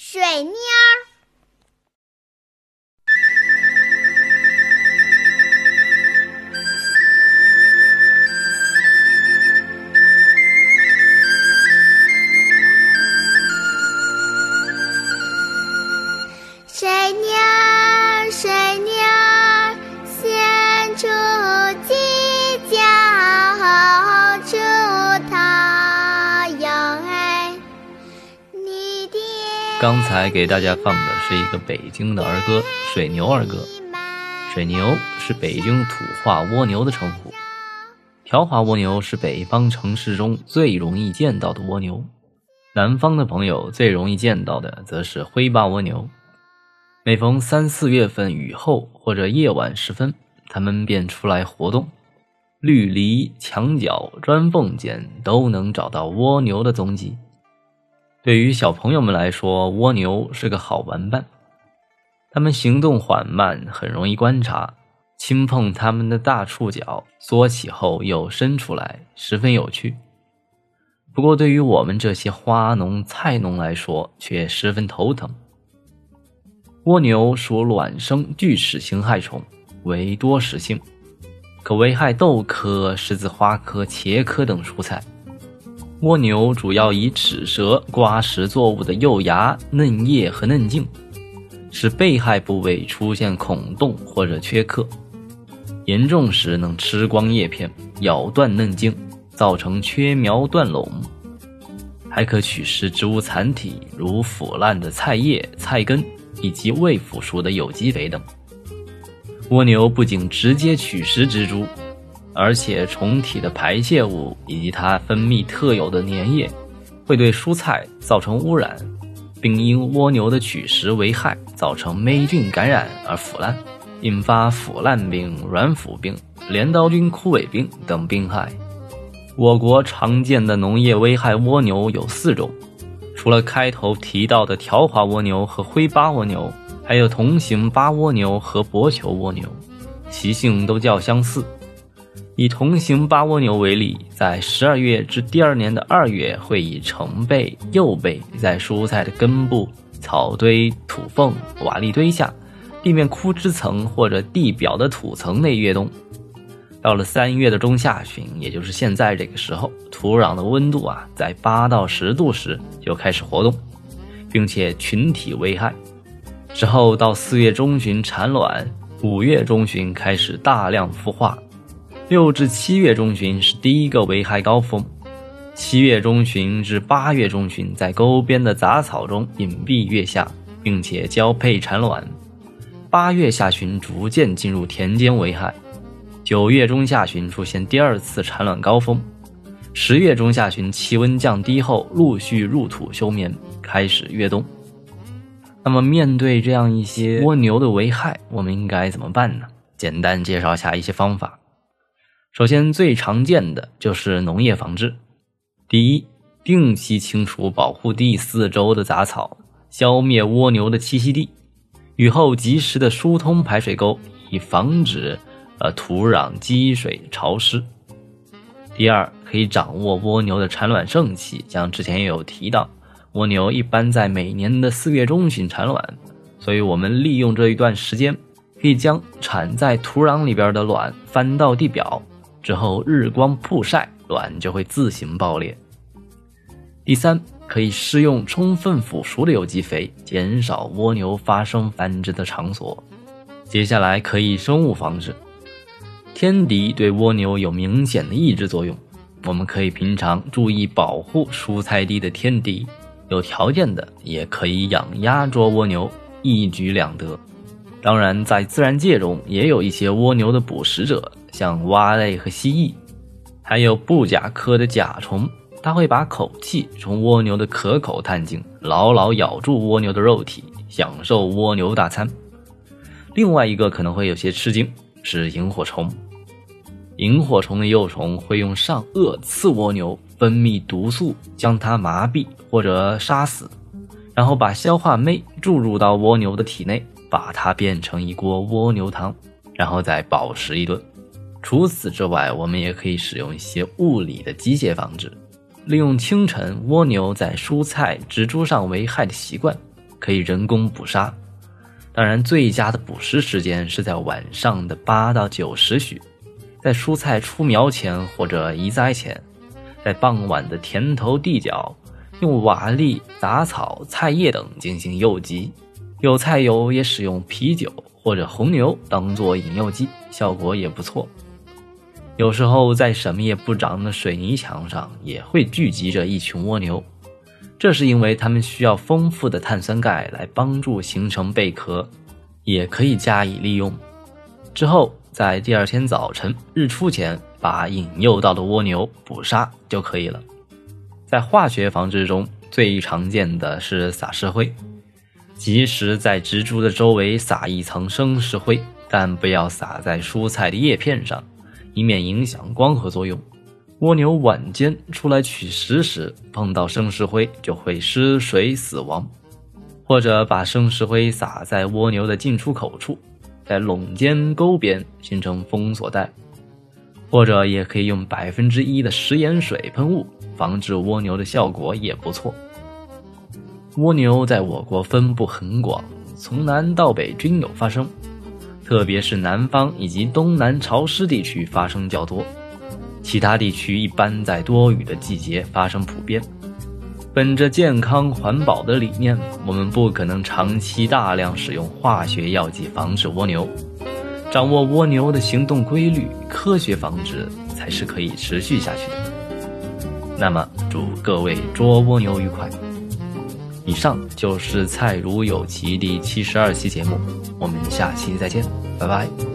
水蔫儿。刚才给大家放的是一个北京的儿歌《水牛儿歌》。水牛是北京土话蜗牛的称呼，条华蜗牛是北方城市中最容易见到的蜗牛，南方的朋友最容易见到的则是灰巴蜗牛。每逢三四月份雨后或者夜晚时分，它们便出来活动，绿篱、墙角、砖缝间都能找到蜗牛的踪迹。对于小朋友们来说，蜗牛是个好玩伴。它们行动缓慢，很容易观察。轻碰它们的大触角，缩起后又伸出来，十分有趣。不过，对于我们这些花农、菜农来说，却十分头疼。蜗牛属卵生巨齿形害虫，为多食性，可危害豆科、十字花科、茄科等蔬菜。蜗牛主要以齿舌刮食作物的幼芽、嫩叶和嫩茎。使被害部位出现孔洞或者缺刻，严重时能吃光叶片，咬断嫩茎，造成缺苗断垄。还可取食植物残体，如腐烂的菜叶、菜根以及未腐熟的有机肥等。蜗牛不仅直接取食植株，而且虫体的排泄物以及它分泌特有的粘液，会对蔬菜造成污染。并因蜗牛的取食为害，造成霉菌感染而腐烂，引发腐烂病、软腐病、镰刀菌枯萎病等病害。我国常见的农业危害蜗牛有四种，除了开头提到的条滑蜗牛和灰巴蜗牛，还有同型巴蜗牛和薄球蜗牛，习性都较相似。以同型巴蜗牛为例，在十二月至第二年的二月，会以成倍、幼辈在蔬菜的根部、草堆、土缝、瓦砾堆下、地面枯枝层或者地表的土层内越冬。到了三月的中下旬，也就是现在这个时候，土壤的温度啊在八到十度时就开始活动，并且群体危害。之后到四月中旬产卵，五月中旬开始大量孵化。六至七月中旬是第一个危害高峰，七月中旬至八月中旬在沟边的杂草中隐蔽月下，并且交配产卵。八月下旬逐渐进入田间危害，九月中下旬出现第二次产卵高峰，十月中下旬气温降低后陆续入土休眠，开始越冬。那么面对这样一些蜗牛的危害，我们应该怎么办呢？简单介绍下一些方法。首先，最常见的就是农业防治。第一，定期清除保护地四周的杂草，消灭蜗牛的栖息地。雨后及时的疏通排水沟，以防止呃土壤积水潮湿。第二，可以掌握蜗牛的产卵盛期，像之前也有提到，蜗牛一般在每年的四月中旬产卵，所以我们利用这一段时间，可以将产在土壤里边的卵翻到地表。之后日光曝晒，卵就会自行爆裂。第三，可以施用充分腐熟的有机肥，减少蜗牛发生繁殖的场所。接下来可以生物防治，天敌对蜗牛有明显的抑制作用，我们可以平常注意保护蔬菜地的天敌，有条件的也可以养鸭捉蜗牛，一举两得。当然，在自然界中也有一些蜗牛的捕食者。像蛙类和蜥蜴，还有布甲科的甲虫，它会把口气从蜗牛的壳口探进，牢牢咬住蜗牛的肉体，享受蜗牛大餐。另外一个可能会有些吃惊，是萤火虫。萤火虫的幼虫会用上颚刺蜗牛，分泌毒素将它麻痹或者杀死，然后把消化酶注入到蜗牛的体内，把它变成一锅蜗牛汤，然后再饱食一顿。除此之外，我们也可以使用一些物理的机械防治，利用清晨蜗牛在蔬菜植株上为害的习惯，可以人工捕杀。当然，最佳的捕食时间是在晚上的八到九时许，在蔬菜出苗前或者移栽前，在傍晚的田头地角，用瓦砾、杂草、菜叶等进行诱集。有菜友也使用啤酒或者红牛当做引诱剂，效果也不错。有时候在什么也不长的水泥墙上也会聚集着一群蜗牛，这是因为它们需要丰富的碳酸钙来帮助形成贝壳，也可以加以利用。之后在第二天早晨日出前把引诱到的蜗牛捕杀就可以了。在化学防治中最常见的是撒石灰，及时在植株的周围撒一层生石灰，但不要撒在蔬菜的叶片上。以免影响光合作用。蜗牛晚间出来取食时碰到生石灰就会失水死亡，或者把生石灰撒在蜗牛的进出口处，在垄间沟边形成封锁带，或者也可以用百分之一的食盐水喷雾防治蜗牛的效果也不错。蜗牛在我国分布很广，从南到北均有发生。特别是南方以及东南潮湿地区发生较多，其他地区一般在多雨的季节发生普遍。本着健康环保的理念，我们不可能长期大量使用化学药剂防治蜗牛。掌握蜗牛的行动规律，科学防治才是可以持续下去的。那么，祝各位捉蜗牛愉快！以上就是《蔡如有奇》第七十二期节目，我们下期再见，拜拜。